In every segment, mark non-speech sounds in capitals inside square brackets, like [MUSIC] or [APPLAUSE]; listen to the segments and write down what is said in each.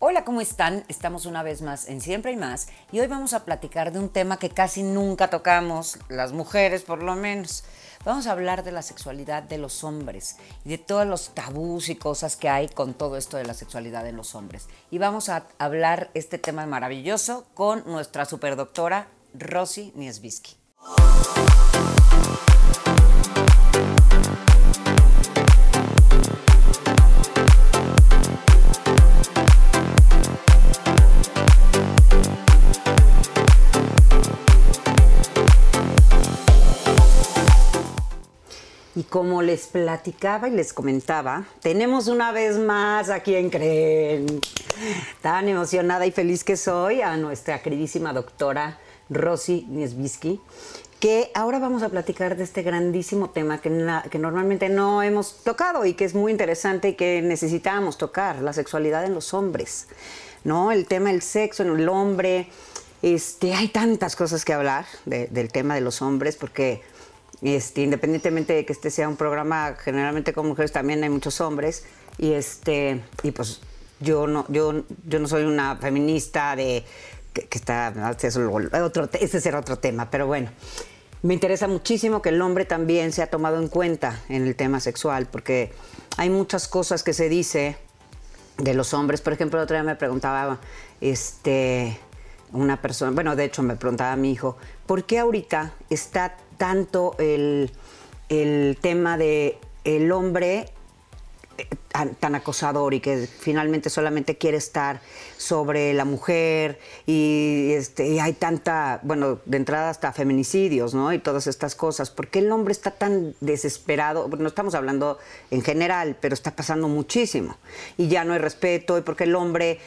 Hola, ¿cómo están? Estamos una vez más en Siempre y más y hoy vamos a platicar de un tema que casi nunca tocamos, las mujeres por lo menos. Vamos a hablar de la sexualidad de los hombres y de todos los tabús y cosas que hay con todo esto de la sexualidad en los hombres. Y vamos a hablar este tema maravilloso con nuestra superdoctora Rosy Niesbisky. Como les platicaba y les comentaba, tenemos una vez más a quien creen, tan emocionada y feliz que soy, a nuestra queridísima doctora Rosy Niesbisky, que ahora vamos a platicar de este grandísimo tema que, normalmente no hemos tocado y que es muy interesante y que necesitábamos tocar, la sexualidad en los hombres, ¿no? El tema del sexo en el hombre. Este, hay tantas cosas que hablar del tema de los hombres porque este, independientemente de que este sea un programa generalmente con mujeres, también hay muchos hombres. Y este, y pues yo no, yo, yo no soy una feminista de que, está, otro, ese será otro tema, pero bueno. Me interesa muchísimo que el hombre también sea tomado en cuenta en el tema sexual, porque hay muchas cosas que se dice de los hombres. Por ejemplo, el otro día me preguntaba, este, una persona, bueno, de hecho me preguntaba a mi hijo, ¿por qué ahorita está tanto el, tema de el hombre tan, acosador y que finalmente solamente quiere estar sobre la mujer y, este, hay tanta, bueno, de entrada hasta feminicidios, ¿no? Y todas estas cosas. ¿Por qué el hombre está tan desesperado? No estamos hablando en general, pero está pasando muchísimo. Y ya no hay respeto, y porque el hombre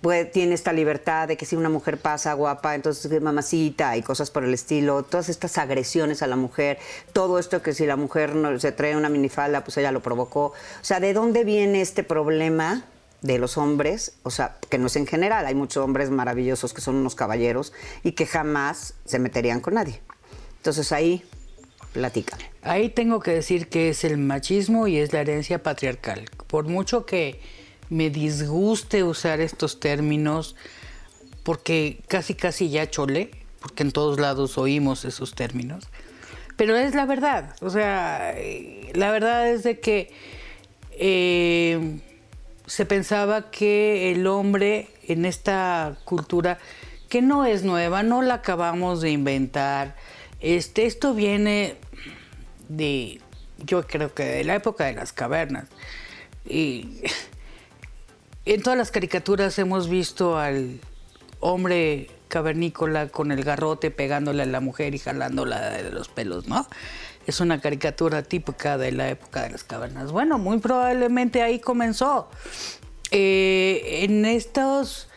puede, tiene esta libertad de que si una mujer pasa guapa, entonces mamacita y cosas por el estilo, todas estas agresiones a la mujer, todo esto que si la mujer no, se trae una minifalda, pues ella lo provocó. O sea, ¿de dónde viene este problema? de los hombres, o sea, que no es en general, hay muchos hombres maravillosos que son unos caballeros y que jamás se meterían con nadie. Entonces ahí platican. Ahí tengo que decir que es el machismo y es la herencia patriarcal. Por mucho que me disguste usar estos términos, porque casi casi ya chole, porque en todos lados oímos esos términos, pero es la verdad. O sea, la verdad es de que eh, se pensaba que el hombre en esta cultura, que no es nueva, no la acabamos de inventar, este, esto viene de, yo creo que de la época de las cavernas. Y [LAUGHS] en todas las caricaturas hemos visto al hombre cavernícola con el garrote pegándole a la mujer y jalándola de los pelos, ¿no? Es una caricatura típica de la época de las cavernas. Bueno, muy probablemente ahí comenzó. Eh, en estos...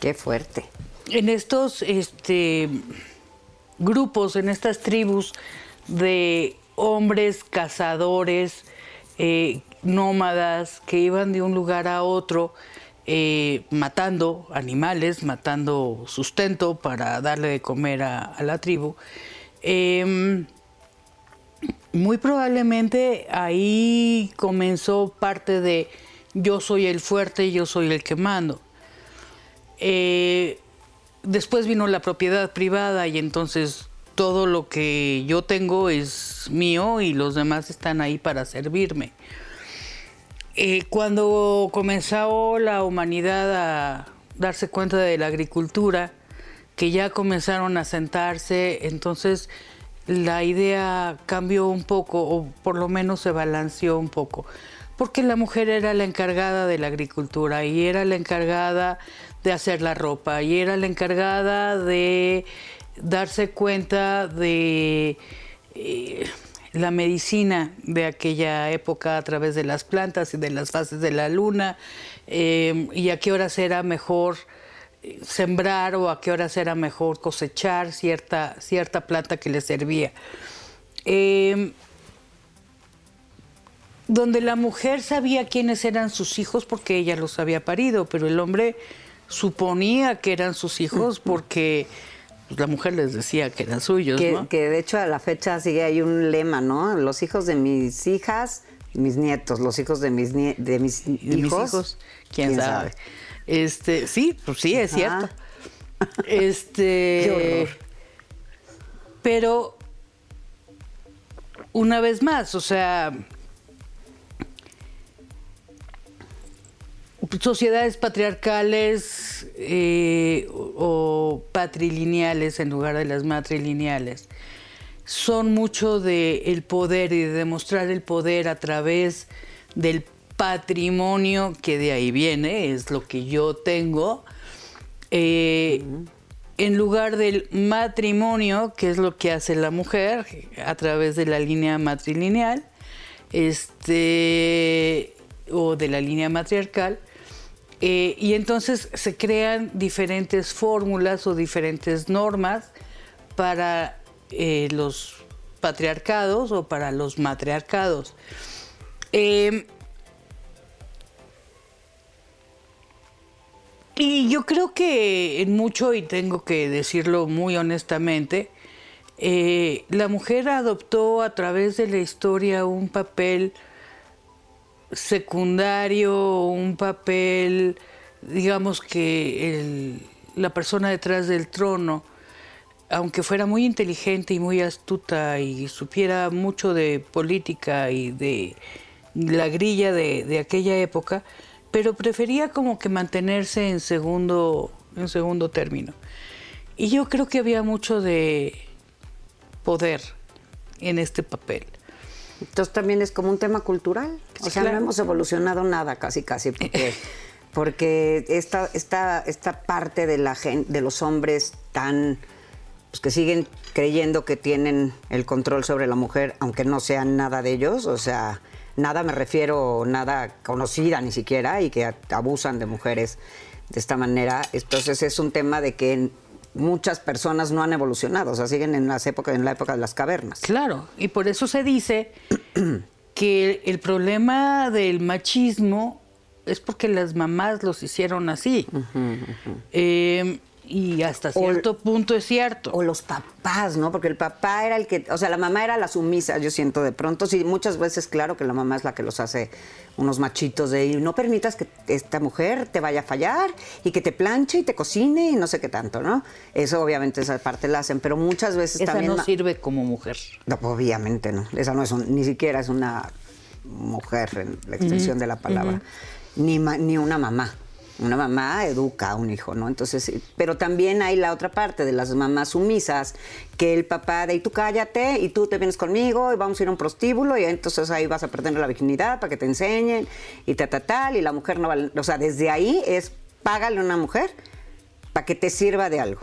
Qué fuerte. En estos este, grupos, en estas tribus de hombres cazadores, eh, nómadas, que iban de un lugar a otro, eh, matando animales, matando sustento para darle de comer a, a la tribu. Em, muy probablemente ahí comenzó parte de yo soy el fuerte, yo soy el que mando. Eh, después vino la propiedad privada y entonces todo lo que yo tengo es mío y los demás están ahí para servirme. Eh, cuando comenzó la humanidad a darse cuenta de la agricultura, que ya comenzaron a sentarse, entonces la idea cambió un poco, o por lo menos se balanceó un poco, porque la mujer era la encargada de la agricultura y era la encargada de hacer la ropa y era la encargada de darse cuenta de eh, la medicina de aquella época a través de las plantas y de las fases de la luna eh, y a qué horas era mejor sembrar o a qué horas era mejor cosechar cierta, cierta planta que le servía. Em, donde la mujer sabía quiénes eran sus hijos porque ella los había parido, pero el hombre suponía que eran sus hijos porque pues, la mujer les decía que eran suyos. Que, que de hecho a la fecha sigue hay un lema, ¿no? Los hijos de mis hijas, mis nietos, los hijos de mis, de mis hijos. ¿quién, sabe? Este, sí, pues sí, es cierto. Este. [LAUGHS] Qué horror. Pero, una vez más, o sea. Sociedades patriarcales eh, o, o patrilineales en lugar de las matrilineales son mucho de el poder y de demostrar el poder a través del patrimonio que de ahí viene, es lo que yo tengo, eh, en lugar del matrimonio, que es lo que hace la mujer a través de la línea matrilineal, este, o de la línea matriarcal. eh, y entonces se crean diferentes fórmulas o diferentes normas para eh, los patriarcados o para los matriarcados. Eh, y yo creo que en mucho, y tengo que decirlo muy honestamente, eh, la mujer adoptó a través de la historia un papel secundario, un papel, digamos que la persona detrás del trono, aunque fuera muy inteligente y muy astuta y supiera mucho de política y de la grilla de aquella época, pero prefería como que mantenerse en segundo, en segundo término. Y yo creo que había mucho de poder en este papel. Entonces también es como un tema cultural. O Sí, sea, claro. no hemos evolucionado nada casi, casi, porque, [LAUGHS] porque esta, esta, esta parte de, la gen- de los hombres tan, pues que siguen creyendo que tienen el control sobre la mujer, aunque no sean nada de ellos, o sea, nada me refiero, nada conocida ni siquiera, y que abusan de mujeres de esta manera. Entonces es un tema de que muchas personas no han evolucionado, o sea, siguen en las épocas, en la época de las cavernas. Claro, y por eso se dice [CLEARS THROAT] que el problema del machismo es porque las mamás los hicieron así. Eh, y hasta O- cierto punto es cierto. O los papás, ¿no? Porque el papá era el que, o sea, la mamá era la sumisa, yo siento de pronto, sí, muchas veces claro que la mamá es la que los hace unos machitos de, no permitas que esta mujer te vaya a fallar y que te planche y te cocine y no sé qué tanto, ¿no? Eso obviamente esa parte la hacen, pero muchas veces Esa también... no sirve como mujer. No, obviamente no, esa no es un- ni siquiera es una mujer en la extensión de la palabra, ni, ma- ni una mamá. Una mamá educa a un hijo, ¿no? Entonces, sí, pero también hay la otra parte de las mamás sumisas, que el papá de, y tú cállate, y tú te vienes conmigo, y vamos a ir a un prostíbulo, y entonces ahí vas a perder la virginidad para que te enseñen, y ta, ta, tal, y la mujer no vale, o sea, desde ahí es, págale a una mujer para que te sirva de algo,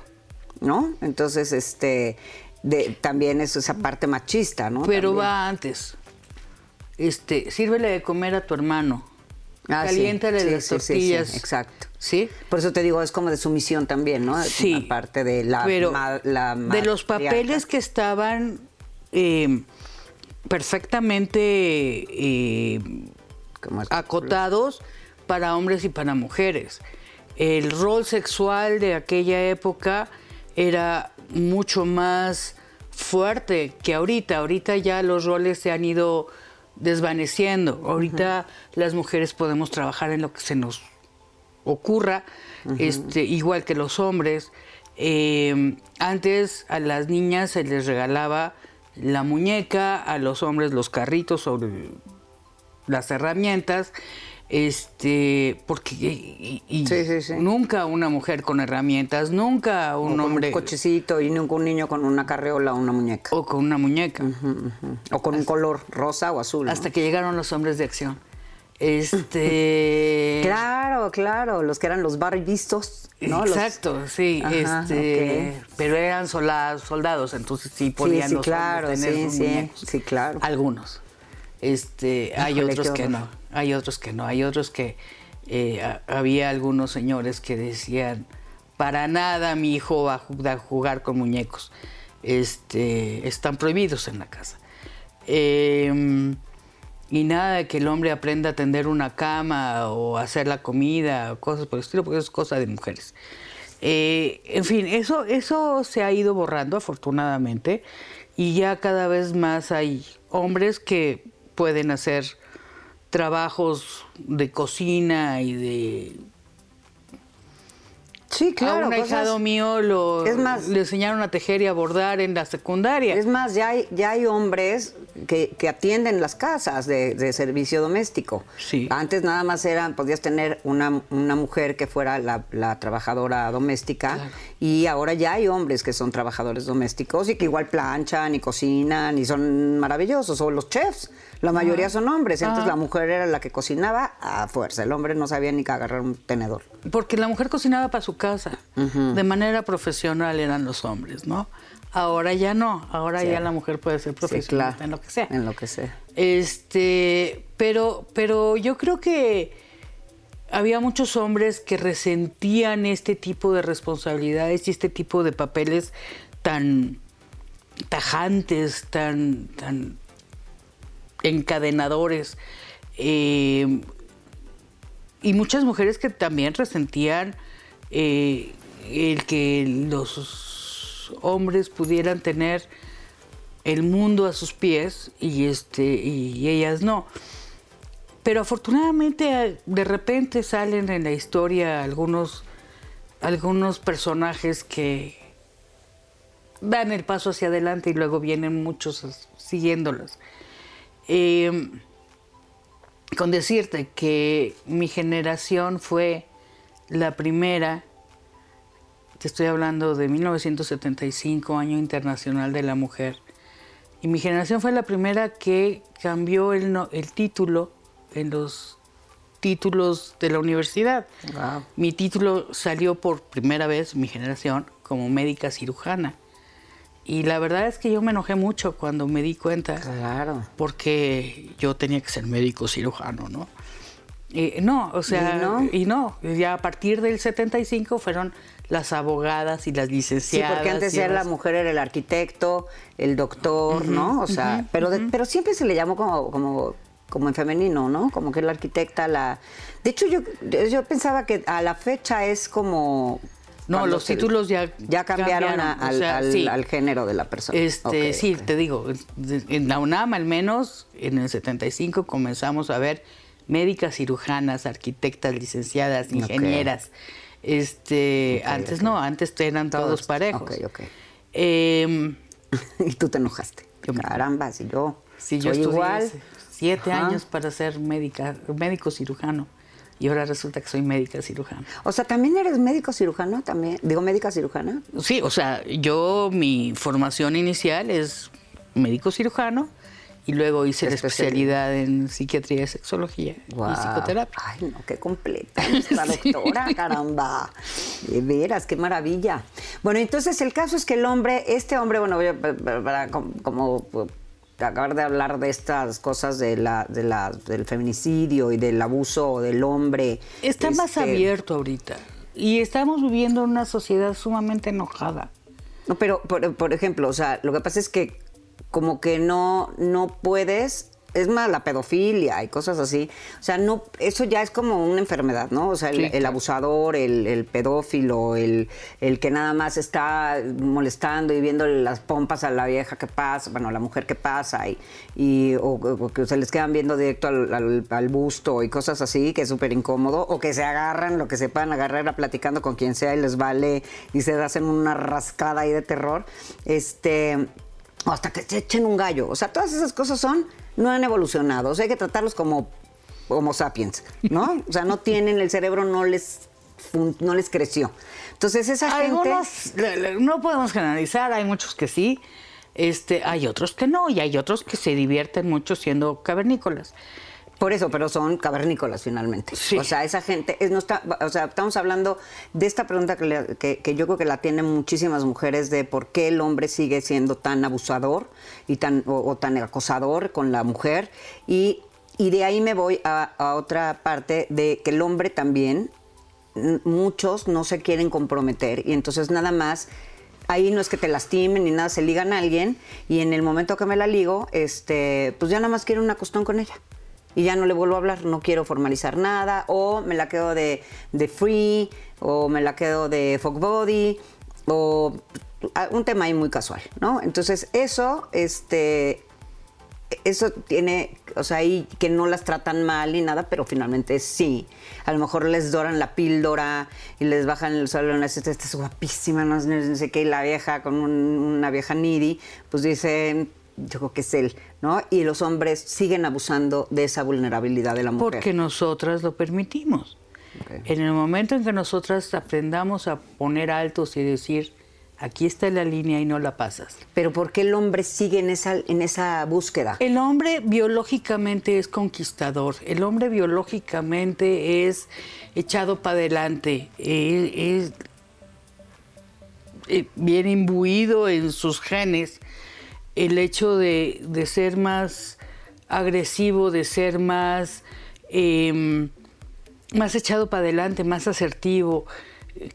¿no? Entonces, este, de, también es esa parte machista, ¿no? Pero También. va antes. Este, sírvele de comer a tu hermano. Ah, sí, Caliéntale sí, las sí, sí, sí, tortillas. exacto. ¿Sí? Por eso te digo, es como de sumisión también, ¿no? Sí. Aparte de la, pero ma- la de los papeles que estaban eh, perfectamente eh, acotados para hombres y para mujeres. El rol sexual de aquella época era mucho más fuerte que ahorita. Ahorita ya los roles se han ido desvaneciendo. Ahorita las mujeres podemos trabajar en lo que se nos ocurra, este, igual que los hombres. Eh, antes a las niñas se les regalaba la muñeca, a los hombres los carritos sobre las herramientas, este, porque y- y Sí, sí, sí. nunca una mujer con herramientas, nunca o un con hombre un cochecito y nunca un niño con una carreola o una muñeca. o con una muñeca. O con un color rosa o azul. ¿no? Hasta que llegaron los hombres de acción. Este [LAUGHS] Claro, claro, los que eran los barristos, ¿no? Los- Exacto, sí, Ajá, este, pero eran soldados, soldados, entonces sí podían sí, los claro, tener sí, sí, sí, claro. Algunos. Este, hay otros que no, hay otros que no, hay otros que eh, ha- había algunos señores que decían para nada mi hijo va a ju- a jugar con muñecos, este, están prohibidos en la casa. Eh, y nada de que el hombre aprenda a tender una cama o hacer la comida o cosas por el estilo, porque eso es cosa de mujeres. Eh, en fin, eso, eso se ha ido borrando afortunadamente y ya cada vez más hay hombres que pueden hacer trabajos de cocina y de Sí, claro, A un cosas- ahijado mío lo, Es más- le enseñaron a tejer y a bordar en la secundaria. Es más, ya hay, ya hay hombres que, que atienden las casas de, de servicio doméstico. Sí. Antes nada más eran, podías tener una, una mujer que fuera la, la trabajadora doméstica Claro. y ahora ya hay hombres que son trabajadores domésticos y que igual planchan y cocinan y son maravillosos. O los chefs, la mayoría son hombres. Ajá. la mujer era la que cocinaba a fuerza. El hombre no sabía ni que agarrar un tenedor. Porque la mujer cocinaba para su casa. De manera profesional eran los hombres, ¿no? Ahora ya no. Ahora Sí. ya la mujer puede ser Sí, profesional claro. en lo que sea. En lo que sea. Este, pero, pero yo creo que había muchos hombres que resentían este tipo de responsabilidades y este tipo de papeles tan tajantes, tan, tan encadenadores. Eh, y muchas mujeres que también resentían eh, el que los hombres pudieran tener el mundo a sus pies y este y ellas no. Pero afortunadamente eh, de repente salen en la historia algunos algunos personajes que dan el paso hacia adelante y luego vienen muchos siguiéndolos. Eh, con decirte que mi generación fue la primera, te estoy hablando de 1975, Año Internacional de la Mujer, y mi generación fue la primera que cambió el, no- el título en los títulos de la universidad. Wow. Mi título salió por primera vez, mi generación, como médica cirujana. Y la verdad es que yo me enojé mucho cuando me di cuenta Claro. porque yo tenía que ser médico cirujano, ¿no? Eh, no, o sea, ¿Y no? y no, ya a partir del 75 fueron las abogadas y las Sí, licenciadas. porque antes y era la las- mujer era el arquitecto, el doctor, ¿no? O sea, pero de- pero siempre se le llamó como como como en femenino, ¿no? Como que la arquitecta la De hecho yo yo pensaba que a la fecha es como No, los se- títulos ya ya cambiaron, a- cambiaron, o al, sea, al- sí. al género de la persona. Este, sí, te digo, en la UNAM al menos, en el 75 comenzamos a ver médicas cirujanas, arquitectas, licenciadas, ingenieras. Este, antes no, antes eran todos, Todos, parejos. ok, ok. Em, [LAUGHS] y tú te enojaste. Yo Caramba, si yo yo soy estudié igual. siete años para ser médica, médico cirujano. Y ahora resulta que soy médica cirujana. O sea, también eres médico cirujano también. Digo médica cirujana. Sí, o sea, yo mi formación inicial es médico cirujano y luego hice la Especialidad. en psiquiatría y sexología y psicoterapia. Ay, no, qué completa nuestra [LAUGHS] doctora, caramba. De veras, qué maravilla. Bueno, entonces el caso es que el hombre, este hombre, bueno, voy a- para, para com- como acabar de hablar de estas cosas de la, de la, del feminicidio y del abuso del hombre. Está más este, abierto ahorita y estamos viviendo en una sociedad sumamente enojada. No, pero por, por ejemplo, o sea, lo que pasa es que como que no, no puedes, es más la pedofilia y cosas así. O sea, no, eso ya es como una enfermedad, ¿no? O sea, el, Sí, el claro. abusador, el, el pedófilo, el, el que nada más está molestando y viendo las pompas a la vieja que pasa, bueno, a la mujer que pasa, y, y o, o que se les quedan viendo directo al, al- al busto y cosas así, que es súper incómodo, o que se agarran, lo que se puedan agarrar, platicando con quien sea y les vale y se hacen una rascada ahí de terror. Este o hasta que se echen un gallo. O sea, todas esas cosas son, no han evolucionado. O sea, hay que tratarlos como Homo sapiens, ¿no? O sea, no [LAUGHS] tienen, el cerebro no les, no les creció. Entonces, esa gente... Algunos, le- no podemos generalizar, hay muchos que sí, este, hay otros que no, y hay otros que se divierten mucho siendo cavernícolas. Por eso, pero son cavernícolas finalmente. Sí. O sea, esa gente, es, no está, o sea, estamos hablando de esta pregunta que, le- que- que yo creo que la tienen muchísimas mujeres de por qué el hombre sigue siendo tan abusador y tan, o, o tan acosador con la mujer. Y, y de ahí me voy a, a otra parte de que el hombre también, muchos no se quieren comprometer y entonces nada más ahí no es que te lastimen ni nada, se ligan a alguien y en el momento que me la ligo, este, pues ya nada más quiero una costón con ella. Y ya no le vuelvo a hablar, no quiero formalizar nada, o me la quedo de, de free, o me la quedo de fuck body, o un tema ahí muy casual, ¿no? Entonces, eso, este, eso tiene, o sea, y que no las tratan mal ni nada, pero finalmente sí. A lo mejor les doran la píldora y les bajan el suelo y esta es guapísima, no sé qué, y la vieja con una vieja needy, pues dicen, yo creo que es él, ¿no? Y los hombres siguen abusando de esa vulnerabilidad de la mujer. Porque nosotras lo permitimos. En el momento en que nosotras aprendamos a poner altos y decir, aquí está la línea y no la pasas. Pero ¿por qué el hombre sigue en esa, en esa búsqueda? El hombre biológicamente es conquistador, el hombre biológicamente es echado para adelante, es, eh, bien imbuido en sus genes el hecho de, ser más agresivo, de ser más, em, más echado para adelante, más asertivo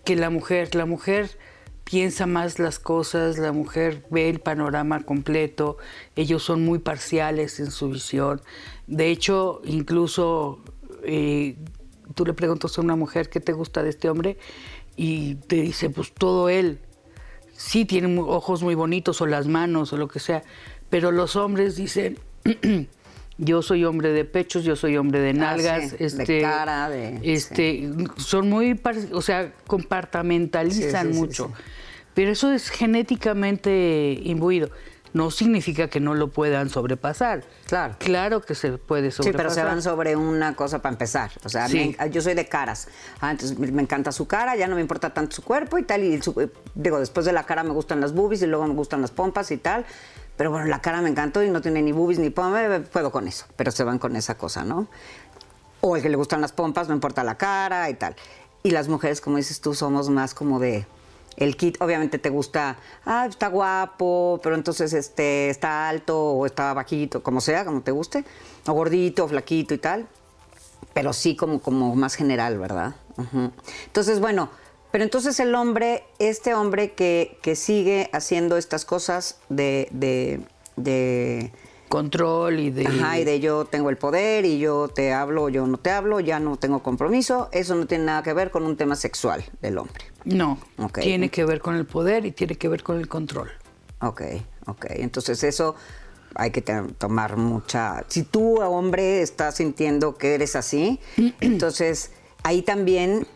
que la mujer. La mujer piensa más las cosas, la mujer ve el panorama completo, ellos son muy parciales en su visión. De hecho, incluso eh, tú le preguntas a una mujer qué te gusta de este hombre y te dice, pues todo él sí tienen ojos muy bonitos o las manos o lo que sea, pero los hombres dicen, [CLEARS THROAT] yo soy hombre de pechos, yo soy hombre de ah, nalgas, este, de cara, de, este, son muy, o sea, compartamentalizan mucho, pero eso es genéticamente imbuido no significa que no lo puedan sobrepasar. Claro. Claro que se puede sobrepasar. Sí, pero se van sobre una cosa para empezar. O sea, yo soy de caras. Ah, entonces me encanta su cara, ya no me importa tanto su cuerpo y tal. Y digo, después de la cara me gustan las boobies y luego me gustan las pompas y tal. Pero bueno, la cara me encantó y no tiene ni boobies ni pompas, puedo con eso. Pero se van con esa cosa, ¿no? O el que le gustan las pompas, no importa la cara y tal. Y las mujeres, como dices tú, somos más como de el kit obviamente te gusta, ah, está guapo, pero entonces este, está alto o está bajito, como sea, como te guste, o gordito, o flaquito y tal, pero sí como, como más general, ¿verdad? Entonces, bueno, pero entonces el hombre, este hombre que, que sigue haciendo estas cosas de, de, de control y de... Ajá, y de yo tengo el poder y yo te hablo, yo no te hablo, ya no tengo compromiso. Eso no tiene nada que ver con un tema sexual del hombre. No, tiene que ver con el poder y tiene que ver con el control. Ok, ok. Entonces eso hay que tomar mucha... Si tú, hombre, estás sintiendo que eres así, [CLEARS THROAT] entonces ahí también,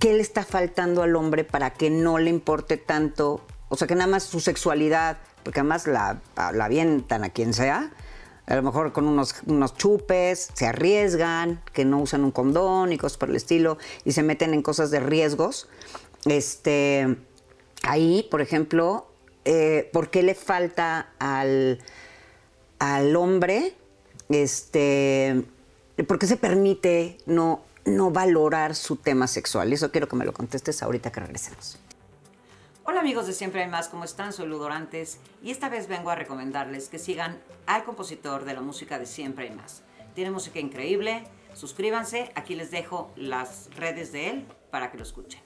¿qué le está faltando al hombre para que no le importe tanto? O sea, que nada más su sexualidad porque además la, la avientan a quien sea, a lo mejor con unos, unos chupes, se arriesgan, que no usan un condón y cosas por el estilo, y se meten en cosas de riesgos. Este, ahí, por ejemplo, eh, ¿por qué le falta al, al hombre? Este, ¿Por qué se permite no, no valorar su tema sexual? Eso quiero que me lo contestes ahorita que regresemos. Hola amigos de Siempre hay más, ¿cómo están? Soy Ludorantes y esta vez vengo a recomendarles que sigan al compositor de la música de Siempre hay más. Tiene música increíble, suscríbanse, aquí les dejo las redes de él para que lo escuchen.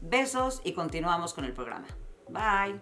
Besos y continuamos con el programa. Bye.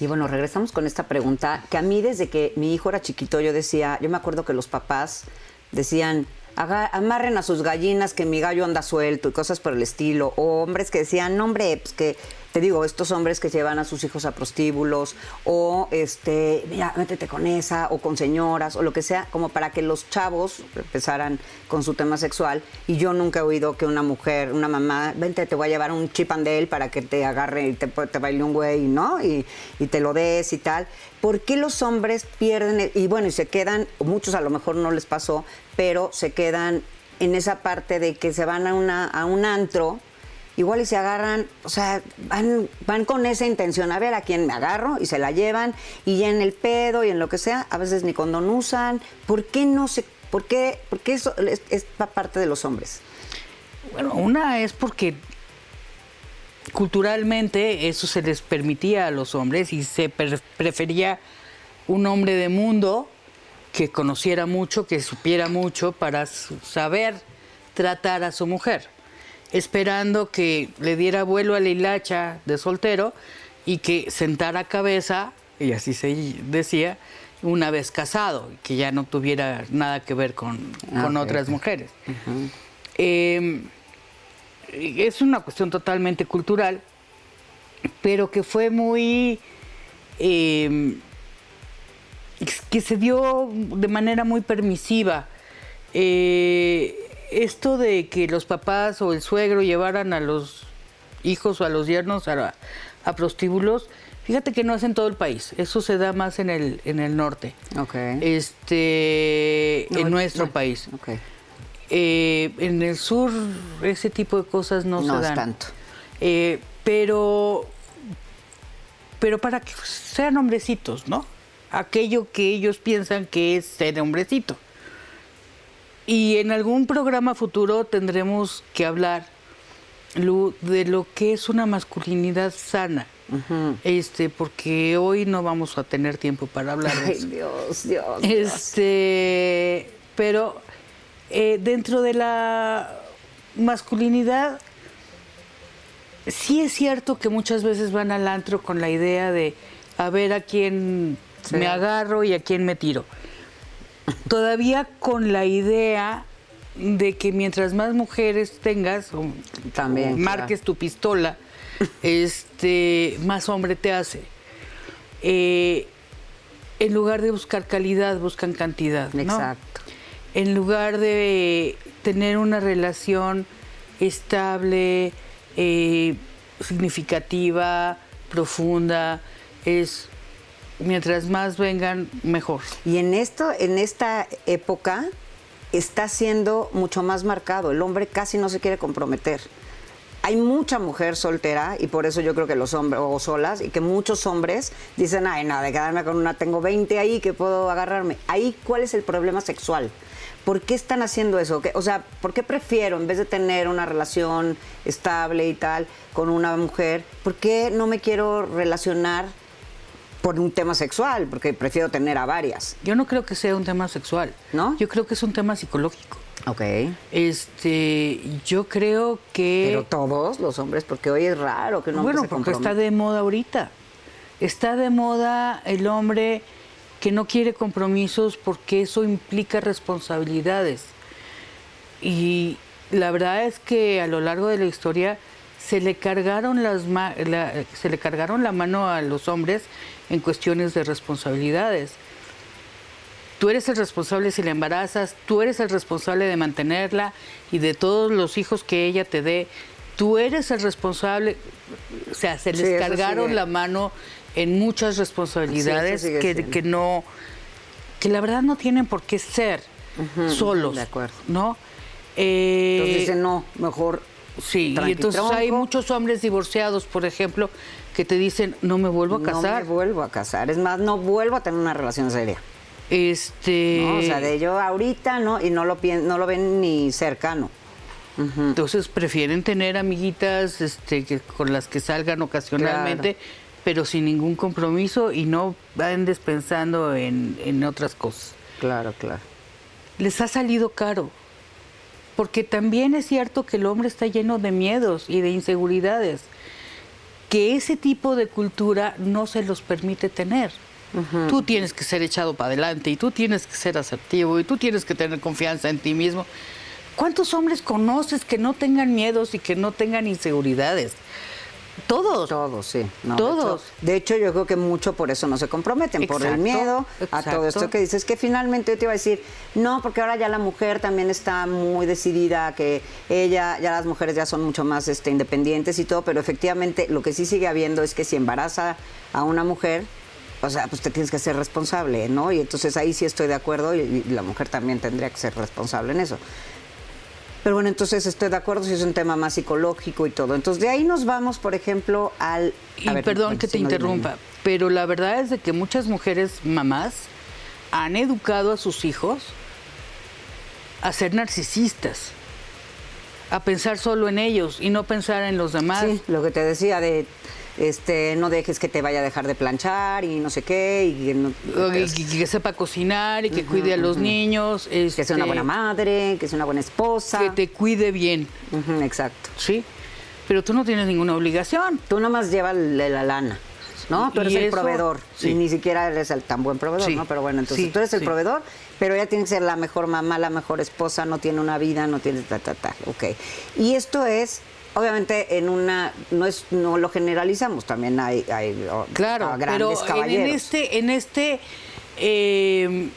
Y bueno, regresamos con esta pregunta que a mí desde que mi hijo era chiquito yo decía, yo me acuerdo que los papás decían, amarren a sus gallinas que mi gallo anda suelto y cosas por el estilo. O hombres que decían, no hombre, pues que te digo, estos hombres que llevan a sus hijos a prostíbulos o este, mira, métete con esa o con señoras o lo que sea, como para que los chavos empezaran con su tema sexual. Y yo nunca he oído que una mujer, una mamá, vente, te voy a llevar un chipandel para que te agarre y te, baile un güey, ¿no? Y te lo des y tal. ¿Por qué los hombres pierden? y bueno, y se quedan, muchos a lo mejor no les pasó, pero se quedan en esa parte de que se van a, una, a un antro igual y se agarran, o sea, van, van con esa intención, a ver a quién me agarro y se la llevan y ya en el pedo y en lo que sea, a veces ni condón usan. ¿Por qué no se, por qué, por qué eso es, parte de los hombres? Bueno, una es porque culturalmente eso se les permitía a los hombres y se prefería un hombre de mundo que conociera mucho, que supiera mucho para saber tratar a su mujer esperando que le diera vuelo a la hilacha de soltero y que sentara cabeza, y así se decía, una vez casado, que ya no tuviera nada que ver con, ah, otras mujeres. Em, es una cuestión totalmente cultural, pero que fue muy... Em, que se dio de manera muy permisiva. Eh, esto de que los papás o el suegro llevaran a los hijos o a los yernos a, a prostíbulos, fíjate que no es en todo el país, eso se da más en el, en el norte, Ok. este, No, en nuestro país. Ok. Eh, en el sur ese tipo de cosas no, No se es dan. tanto. Eh, pero, pero para que sean hombrecitos, ¿no? Aquello que ellos piensan que es ser hombrecito. Y en algún programa futuro tendremos que hablar Lu, de lo que es una masculinidad sana. Este, porque hoy no vamos a tener tiempo para hablar de Ay, eso. Dios, Dios. Dios. Este, pero eh, dentro de la masculinidad, sí es cierto que muchas veces van al antro con la idea de a ver a quién Sí. me agarro y a quién me tiro. Todavía con la idea de que mientras más mujeres tengas, o, También, o marques claro. tu pistola, este, más hombre te hace. Eh, en lugar de buscar calidad, buscan cantidad. ¿no? Exacto. En lugar de tener una relación estable, eh, significativa, profunda, es mientras más vengan, mejor. Y en esto, en esta época, está siendo mucho más marcado. El hombre casi no se quiere comprometer. Hay mucha mujer soltera y por eso yo creo que los hombres, o solas, y que muchos hombres dicen, ay, no, de quedarme con una, tengo 20 ahí que puedo agarrarme. Ahí, ¿cuál es el problema sexual? ¿Por qué están haciendo eso? ¿Qué- O sea, ¿por qué prefiero, en vez de tener una relación estable y tal con una mujer, por qué no me quiero relacionar por un tema sexual? Porque prefiero tener a varias. Yo no creo que sea un tema sexual. ¿No? Yo creo que es un tema psicológico. Ok. Este, yo creo que Pero todos los hombres, porque hoy es raro que hombre bueno, se porque está de moda ahorita. Está de moda el hombre que no quiere compromisos porque eso implica responsabilidades. Y la verdad es que a lo largo de la historia se le cargaron las ma- la- se le cargaron la mano a los hombres en cuestiones de responsabilidades. Tú eres el responsable si la embarazas, tú eres el responsable de mantenerla y de todos los hijos que ella te dé. Tú eres el responsable, o sea, se les cargaron la mano en muchas responsabilidades Sí, que, que no, que la verdad no tienen por qué ser solos, de acuerdo. ¿no? Eh, Entonces dicen, no, mejor. Sí, y entonces hay muchos hombres divorciados, por ejemplo, que te dicen, no me vuelvo a casar. No me vuelvo a casar. Es más, no vuelvo a tener una relación seria. este, ¿no? O sea, de yo ahorita, ¿no? Y no lo, no lo ven ni cercano. Entonces prefieren tener amiguitas este, que, con las que salgan ocasionalmente, pero sin ningún compromiso y no andes pensando en, en otras cosas. Claro, claro. Les ha salido caro. Porque también es cierto que el hombre está lleno de miedos y de inseguridades, que ese tipo de cultura no se los permite tener. Tú tienes que ser echado para adelante y tú tienes que ser asertivo y tú tienes que tener confianza en ti mismo. ¿Cuántos hombres conoces que no tengan miedos y que no tengan inseguridades? Todos. Todos, sí. no, Todos. De hecho, de hecho, yo creo que mucho por eso no se comprometen, por el Exacto, miedo a todo esto que dices, que finalmente yo te iba a decir, no, porque ahora ya la mujer también está muy decidida, que ella, ya las mujeres ya son mucho más este, independientes y todo, pero efectivamente lo que sí sigue habiendo es que si embaraza a una mujer, o sea, pues te tienes que ser responsable, ¿no? Y entonces ahí sí estoy de acuerdo y, y la mujer también tendría que ser responsable en eso. Pero bueno, entonces estoy de acuerdo si es un tema más psicológico y todo. Entonces de ahí nos vamos, por ejemplo, al... Y ver, perdón que te interrumpa, dime. pero la verdad es de que muchas mujeres mamás han educado a sus hijos a ser narcisistas, a pensar solo en ellos y no pensar en los demás. Sí, lo que te decía de... Este, no dejes que te vaya a dejar de planchar y no sé qué, y que, no- Que, sepa cocinar y que cuide a los niños. que sea una este, buena madre, que sea una buena esposa. Que te cuide bien, exacto. ¿sí? Pero tú no tienes ninguna obligación. Tú nomás llevas la, la lana, ¿no? Tú eres el eso- proveedor. sí. Y ni siquiera eres el tan buen proveedor, Sí. ¿no? Pero bueno, entonces Sí, tú eres el proveedor, pero ella tiene que ser la mejor mamá, la mejor esposa, no tiene una vida, no tiene ta, ta, ta. Ok. Y esto es, obviamente, en una. No es no lo generalizamos, también hay, hay oh, Claro, a pero grandes en- caballeros. en este, en este eh,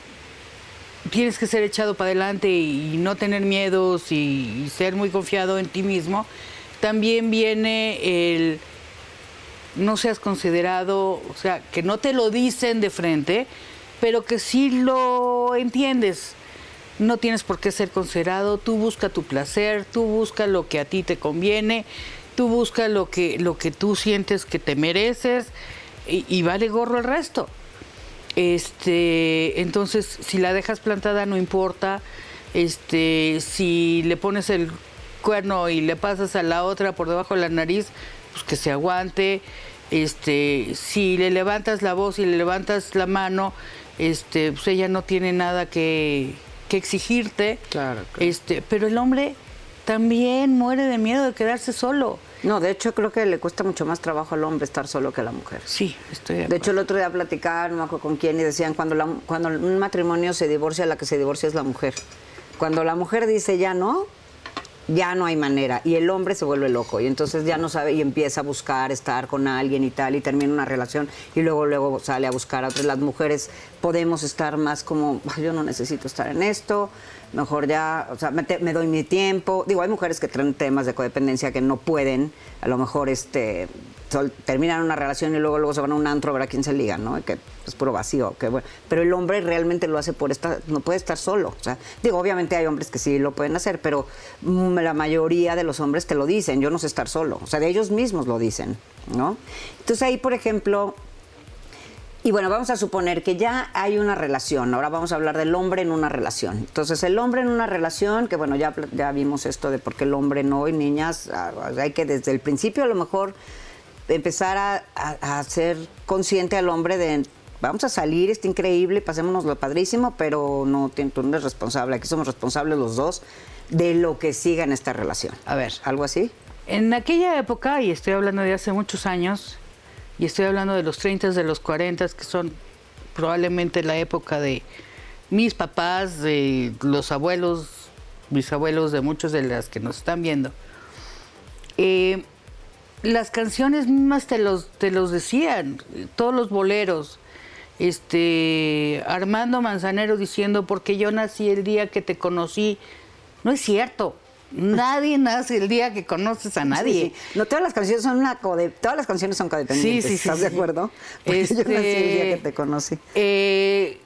tienes que ser echado para adelante y no tener miedos y, y ser muy confiado en ti mismo, también viene el no seas considerado, o sea, que no te lo dicen de frente, pero que sí lo entiendes. No tienes por qué ser considerado, tú busca tu placer, tú busca lo que a ti te conviene, tú busca lo que, lo que tú sientes que te mereces y, vale gorro el resto. Este, entonces, si la dejas plantada no importa. Este, si le pones el cuerno y le pasas a la otra por debajo de la nariz, pues que se aguante. Este, si le levantas la voz y le levantas la mano, este, pues ella no tiene nada que, que exigirte. Claro, claro. Este, pero el hombre también muere de miedo de quedarse solo. No, de hecho creo que le cuesta mucho más trabajo al hombre estar solo que a la mujer. Sí, estoy de De hecho, el otro día platicaba, no me acuerdo con quién, y decían, cuando, la- cuando un matrimonio se divorcia, la que se divorcia es la mujer. Cuando la mujer dice ya no, ya no hay manera. Y el hombre se vuelve loco. Y entonces ya no sabe y empieza a buscar estar con alguien y tal, y termina una relación, y luego, luego sale a buscar a otras. Las mujeres podemos estar más como, "Ay, yo no necesito estar en esto, mejor ya, o sea, me, me doy mi tiempo. Digo, hay mujeres que traen temas de codependencia que no pueden, a lo mejor este sol- terminan una relación y luego luego se van a un antro a ver a quién se liga, ¿no? Que es puro vacío, que bueno. Pero el hombre realmente lo hace por estar, no puede estar solo. O sea, digo, obviamente hay hombres que sí lo pueden hacer, pero mm, la mayoría de los hombres te lo dicen, yo no sé estar solo. O sea, de ellos mismos lo dicen, ¿no? Entonces ahí, por ejemplo, y bueno, vamos a suponer que ya hay una relación. Ahora vamos a hablar del hombre en una relación. Entonces, el hombre en una relación, que bueno, ya, ya vimos esto de por qué el hombre no, y niñas, ah, hay que desde el principio a lo mejor empezar a, a- a ser consciente al hombre de vamos a salir, está increíble, pasémonos lo padrísimo, pero no, tú no eres responsable, aquí somos responsables los dos de lo que siga en esta relación. A ver. ¿Algo así? En aquella época, y estoy hablando de hace muchos años, y estoy hablando de los 30, de los 40, que son probablemente la época de mis papás, de los abuelos, mis abuelos, de muchos de las que nos están viendo. Eh, las canciones mismas te los, te los decían, todos los boleros. Este, Armando Manzanero diciendo, porque yo nací el día que te conocí. No es cierto. Nadie [LAUGHS] nace el día que conoces a nadie. Sí, sí. No, todas las canciones son una code- todas las canciones son codependientes. Sí, sí, sí, ¿Estás de acuerdo? [LAUGHS] Porque yo nací el día que te conocí. eh,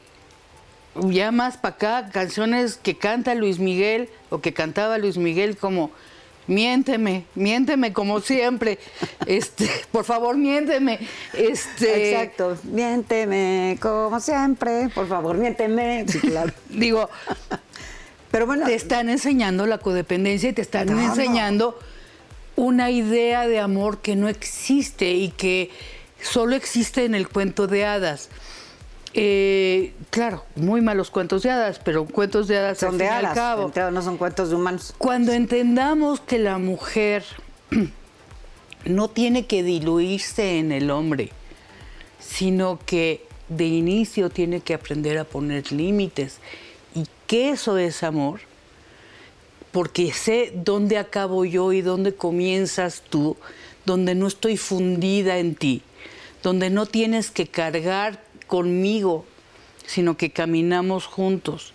ya más para acá, canciones que canta Luis Miguel o que cantaba Luis Miguel como miénteme, miénteme como siempre. Este, por favor, miénteme. Este, Exacto. Miénteme, como siempre. Por favor, miénteme. Sí, claro. [LAUGHS] Digo, Pero bueno, te están enseñando la codependencia y te están enseñando una idea de amor que no existe y que solo existe en el cuento de hadas. Eh, claro, muy malos cuentos de hadas, pero cuentos de hadas son al de fin y al hadas. cabo. No son cuentos de humanos. Cuando entendamos que la mujer [CLEARS THROAT] no tiene que diluirse en el hombre, sino que de inicio tiene que aprender a poner límites y que eso es amor, porque sé dónde acabo yo y dónde comienzas tú, donde no estoy fundida en ti, donde no tienes que cargar conmigo, sino que caminamos juntos,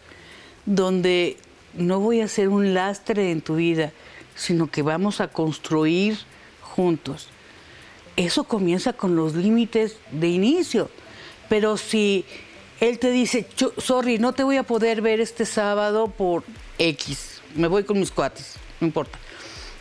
donde no voy a ser un lastre en tu vida, sino que vamos a construir juntos. Eso comienza con los límites de inicio. Pero si él te dice, "Yo- sorry, no te voy a poder ver este sábado por X, me voy con mis cuates, no importa.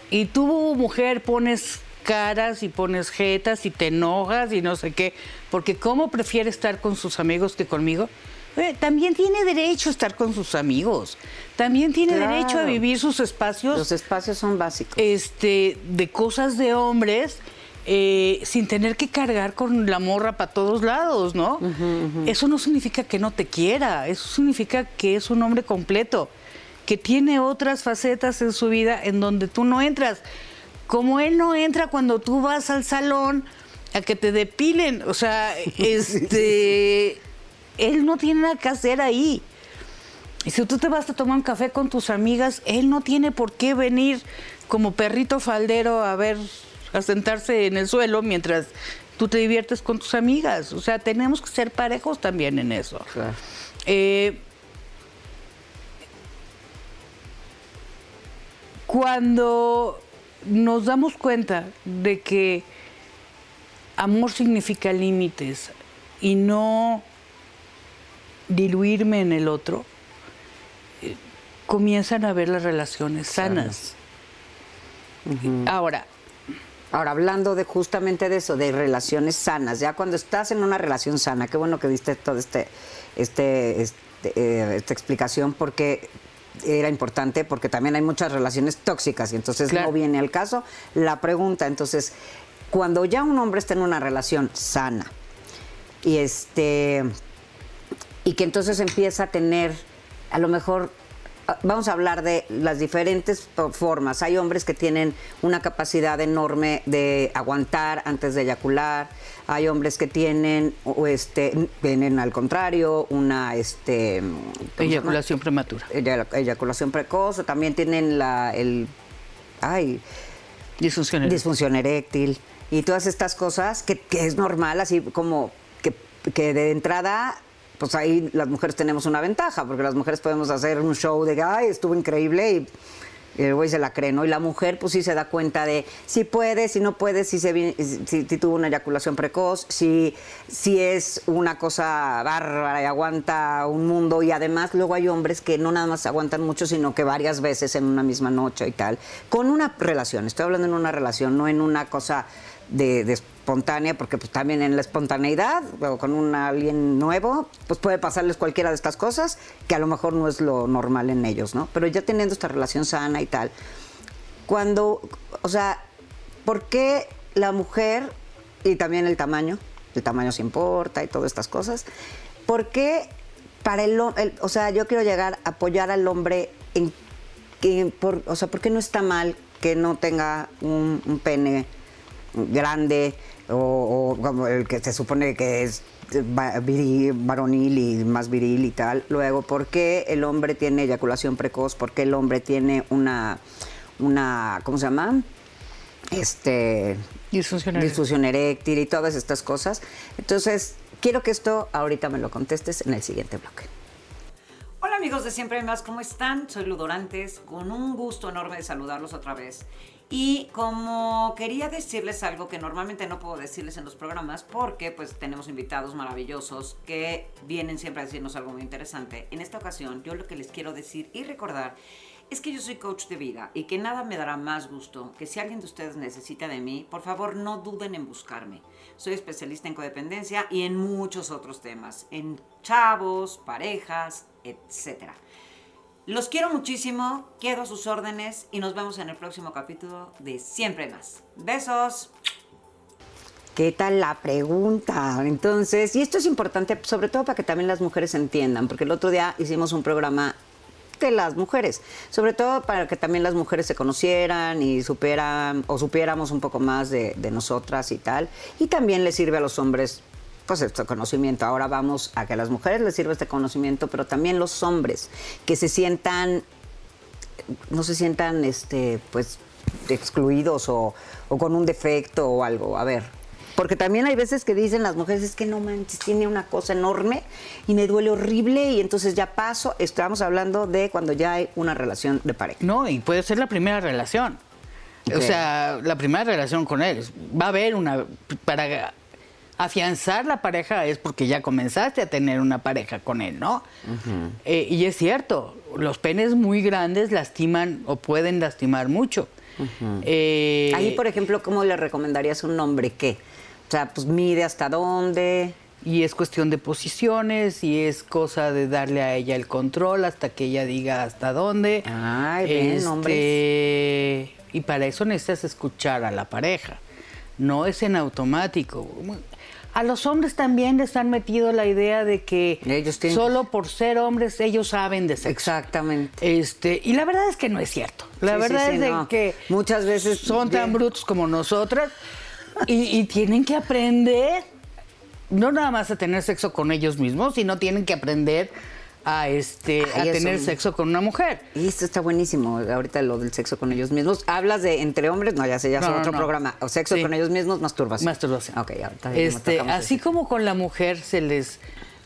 Y tú, mujer, pones caras y pones jetas y te enojas y no sé qué, porque ¿cómo prefiere estar con sus amigos que conmigo? Eh, también tiene derecho a estar con sus amigos, también tiene Claro. derecho a vivir sus espacios Los espacios son básicos. este, de cosas de hombres eh, sin tener que cargar con la morra para todos lados, ¿no? Eso no significa que no te quiera, eso significa que es un hombre completo, que tiene otras facetas en su vida en donde tú no entras. Como él no entra cuando tú vas al salón a que te depilen, o sea, este, [LAUGHS] él no tiene nada que hacer ahí. Y si tú te vas a tomar un café con tus amigas, él no tiene por qué venir como perrito faldero a ver, a sentarse en el suelo mientras tú te diviertes con tus amigas. O sea, tenemos que ser parejos también en eso. Eh, cuando nos damos cuenta de que amor significa límites y no diluirme en el otro, eh, comienzan a ver las relaciones sanas. Ahora, Ahora, hablando de justamente de eso, de relaciones sanas, ya cuando estás en una relación sana, qué bueno que diste toda este, este, este eh, esta explicación, porque era importante, porque también hay muchas relaciones tóxicas, y entonces no viene al caso la pregunta. Entonces, cuando ya un hombre está en una relación sana, y este y que entonces empieza a tener a lo mejor vamos a hablar de las diferentes formas. Hay hombres que tienen una capacidad enorme de aguantar antes de eyacular. Hay hombres que tienen, este, tienen al contrario, una este, eyaculación prematura. Eyaculación precoz. O también tienen la, el, ay, disfunción eréctil. disfunción eréctil y todas estas cosas que, que es normal, así como que, que de entrada pues ahí las mujeres tenemos una ventaja, porque las mujeres podemos hacer un show de, ay, estuvo increíble y, el güey se la cree, ¿no? Y la mujer pues sí se da cuenta de si puede, si no puede, si, se, si, tuvo una eyaculación precoz, si, si es una cosa bárbara y aguanta un mundo. Y además luego hay hombres que no nada más aguantan mucho, sino que varias veces en una misma noche y tal. Con una relación, estoy hablando en una relación, no en una cosa de, espontánea, porque pues también en la espontaneidad o con un alguien nuevo, pues puede pasarles cualquiera de estas cosas que a lo mejor no es lo normal en ellos, ¿no? Pero ya teniendo esta relación sana y tal, cuando, o sea, ¿por qué la mujer y también el tamaño, el tamaño se importa y todas estas cosas, ¿por qué para el, o sea, yo quiero llegar a apoyar al hombre en que, por, o sea, ¿por qué no está mal que no tenga un pene grande o, como el que se supone que es varonil y más viril y tal. Luego, ¿por qué el hombre tiene eyaculación precoz? ¿Por qué el hombre tiene una, una ¿cómo se llama? Este... Disfunción eréctil y todas estas cosas. Entonces, quiero que esto ahorita me lo contestes en el siguiente bloque. Hola amigos de Siempre Más, ¿cómo están? Soy Ludorantes, con un gusto enorme de saludarlos otra vez. Y como quería decirles algo que normalmente no puedo decirles en los programas porque pues tenemos invitados maravillosos que vienen siempre a decirnos algo muy interesante. En esta ocasión yo lo que les quiero decir y recordar es que yo soy coach de vida y que nada me dará más gusto que si alguien de ustedes necesita de mí, por favor no duden en buscarme. Soy especialista en codependencia y en muchos otros temas, en chavos, parejas, etcétera. Los quiero muchísimo, quedo a sus órdenes y nos vemos en el próximo capítulo de Siempre Más. Besos. ¿Qué tal la pregunta? Entonces, y esto es importante sobre todo para que también las mujeres entiendan, porque el otro día hicimos un programa de las mujeres, sobre todo para que también las mujeres se conocieran y supieran o supiéramos un poco más de, de nosotras y tal, y también les sirve a los hombres pues este conocimiento. Ahora vamos a que a las mujeres les sirva este conocimiento, pero también los hombres que se sientan, no se sientan, este, pues, excluidos o, con un defecto o algo. A ver, porque también hay veces que dicen las mujeres, es que no manches, tiene una cosa enorme y me duele horrible y entonces ya paso. Estamos hablando de cuando ya hay una relación de pareja. No, y puede ser la primera relación. O sea, la primera relación con él. Va a haber una, para afianzar la pareja es porque ya comenzaste a tener una pareja con él, ¿no? Eh, y es cierto, los penes muy grandes lastiman o pueden lastimar mucho. Eh, Ahí, por ejemplo, ¿cómo le recomendarías un hombre qué? O sea, pues mide hasta dónde. Y es cuestión de posiciones y es cosa de darle a ella el control hasta que ella diga hasta dónde. Ay, bien, este, Y para eso necesitas escuchar a la pareja. No es en automático. A los hombres también les han metido la idea de que solo por ser hombres ellos saben de sexo. Exactamente. Este, y la verdad es que no es cierto. La verdad es de que muchas veces son tan brutos como nosotras y, tienen que aprender no nada más a tener sexo con ellos mismos, sino tienen que aprender a este a Ay, tener sexo con una mujer. Y esto está buenísimo, ahorita lo del sexo con ellos mismos. ¿Hablas de entre hombres? No, ya sé, ya es No, no, otro no. programa. O sexo Sí. con ellos mismos, masturbación. Masturbación. Ok, ahorita Este, así como con la mujer se les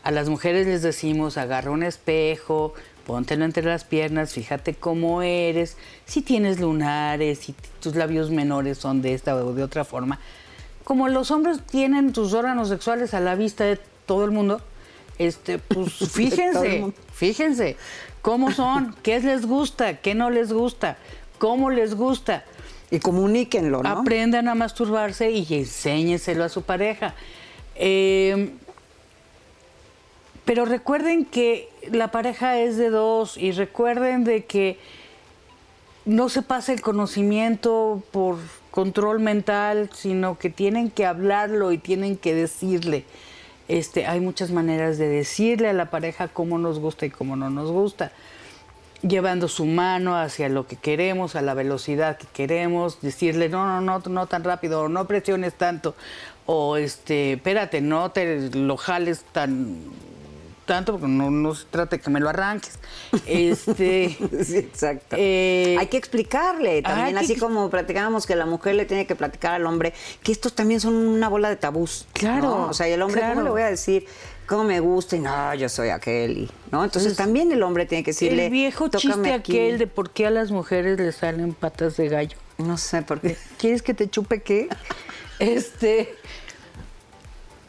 a las mujeres les decimos agarra un espejo, póntelo entre las piernas, fíjate cómo eres, si tienes lunares, si tus labios menores son de esta o de otra forma. Como los hombres tienen sus órganos sexuales a la vista de todo el mundo, este, pues [LAUGHS] fíjense, fíjense cómo son, qué les gusta, qué no les gusta, cómo les gusta. Y comuníquenlo, ¿no? Aprendan a masturbarse y enséñenselo a su pareja. Eh, pero recuerden que la pareja es de dos y recuerden de que no se pasa el conocimiento por control mental, sino que tienen que hablarlo y tienen que decirle. Este, hay muchas maneras de decirle a la pareja cómo nos gusta y cómo no nos gusta llevando su mano hacia lo que queremos, a la velocidad que queremos, decirle no, no, no, no tan rápido, o no presiones tanto, o este, espérate, no te lo jales tan tanto, porque no, no se trata de que me lo arranques. Este, [LAUGHS] Sí, exacto. Eh, Hay que explicarle también, que así como platicábamos que la mujer le tiene que platicar al hombre, que estos también son una bola de tabús. Claro, ¿no? O sea, y el hombre, ¿cómo claro. le voy a decir cómo me gusta? Y no, yo soy aquel. Y, ¿no? Entonces también el hombre tiene que decirle. el viejo "Tócame chiste aquí". aquel de por qué a las mujeres les salen patas de gallo. No sé por qué. [LAUGHS] ¿Quieres que te chupe qué? Este.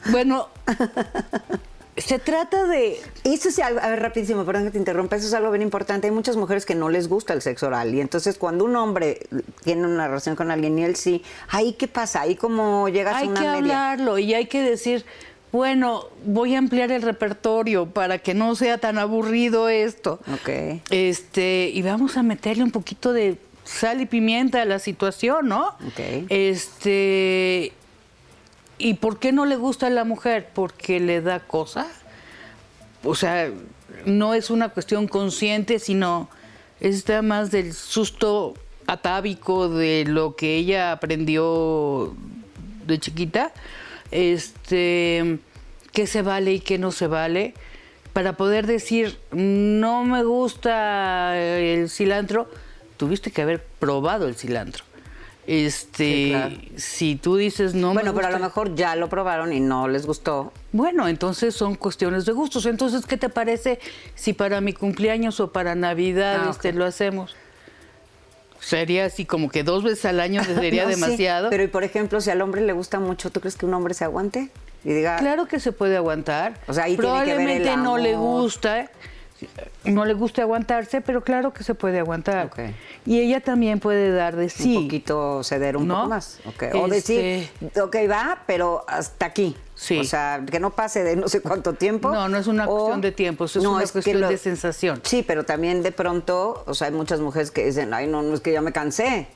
Bueno, [LAUGHS] se trata de. Eso es algo, a ver, rapidísimo, perdón que te interrumpa, eso es algo bien importante. Hay muchas mujeres que no les gusta el sexo oral y entonces cuando un hombre tiene una relación con alguien y él sí, ahí qué pasa, ahí como llegas Hay a una que media. hablarlo y hay que decir, bueno, voy a ampliar el repertorio para que no sea tan aburrido esto. Ok. Este, y vamos a meterle un poquito de sal y pimienta a la situación, ¿no? Ok. Este, ¿y por qué no le gusta a la mujer? Porque le da cosa. O sea, no es una cuestión consciente, sino está más del susto atávico de lo que ella aprendió de chiquita. Este, qué se vale y qué no se vale. Para poder decir, no me gusta el cilantro, tuviste que haber probado el cilantro. Este, Sí, claro. si tú dices no me bueno, pero a lo mejor ya lo probaron y no les gustó. bueno, entonces son cuestiones de gustos. Entonces, ¿qué te parece si para mi cumpleaños o para Navidad Ah, este, lo hacemos? Sería así como que dos veces al año sería [LAUGHS] No, sí, demasiado. pero y por ejemplo, si al hombre le gusta mucho, ¿tú crees que un hombre se aguante? Y diga, Claro que se puede aguantar. O sea, ahí tiene que ver el Probablemente no le gusta, no le guste aguantarse, pero claro que se puede aguantar. Y ella también puede dar de sí. un poquito ceder un ¿No? poco más. O decir, Este- ok, va, pero hasta aquí. Sí. O sea, que no pase de no sé cuánto tiempo. No, no es una o- cuestión de tiempo, eso es No, una que cuestión de sensación. Sí, pero también de pronto, o sea, hay muchas mujeres que dicen, ay, no, no es que ya me cansé.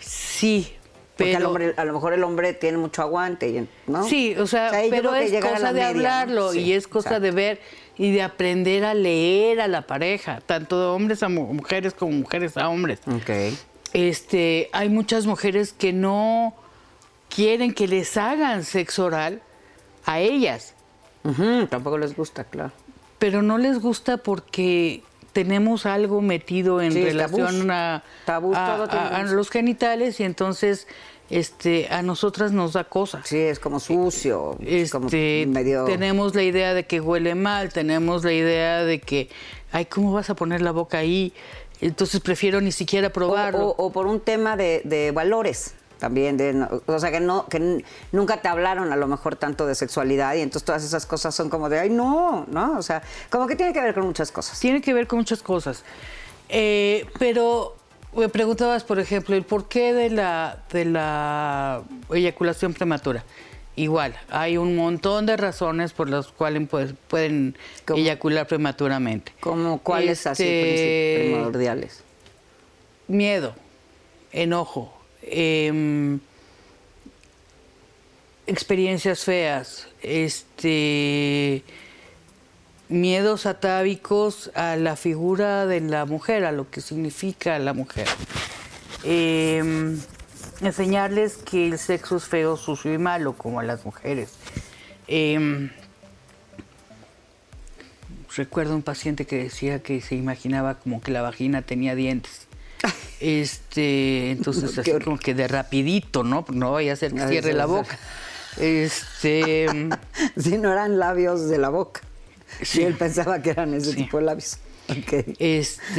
Sí, Porque pero al hombre- a lo mejor el hombre tiene mucho aguante, ¿no? Sí, o sea, pero es cosa de media, ¿no? hablarlo Sí, y es cosa exacto. de ver y de aprender a leer a la pareja, tanto de hombres a mu- mujeres como mujeres a hombres. Ok. Este, hay muchas mujeres que no quieren que les hagan sexo oral a ellas, Ujú, tampoco les gusta, claro. pero no les gusta porque tenemos algo metido en Sí, relación tabús. a, Tabús, a- a- a los genitales y entonces este, a nosotras nos da cosa. Sí, es como sucio, es como Este, medio... tenemos la idea de que huele mal, tenemos la idea de que, ay, ¿cómo vas a poner la boca ahí? Entonces prefiero ni siquiera probarlo. o- o por un tema de, de valores también, de, o sea, que, no, que nunca te hablaron a lo mejor tanto de sexualidad y entonces todas esas cosas son como de, ay, no, ¿no? O sea, como que tiene que ver con muchas cosas. Tiene que ver con muchas cosas. Eh, pero me preguntabas, por ejemplo, el porqué de la, de la eyaculación prematura. Igual, hay un montón de razones por las cuales pues, pueden ¿Cómo? eyacular prematuramente. Como cuáles así Este, princip- primordiales. miedo, enojo, em, experiencias feas, este miedos atávicos a la figura de la mujer, a lo que significa la mujer. Em, enseñarles que el sexo es feo, sucio y malo, como a las mujeres. Em, recuerdo un paciente que decía que se imaginaba como que la vagina tenía dientes. [LAUGHS] Este, entonces así como que de rapidito, ¿no? No vaya a ser que cierre la boca. Este, [LAUGHS] Si no eran labios de la boca. [LAUGHS] Sí. Él pensaba que eran ese Sí. tipo de labios. [LAUGHS] Ok. este,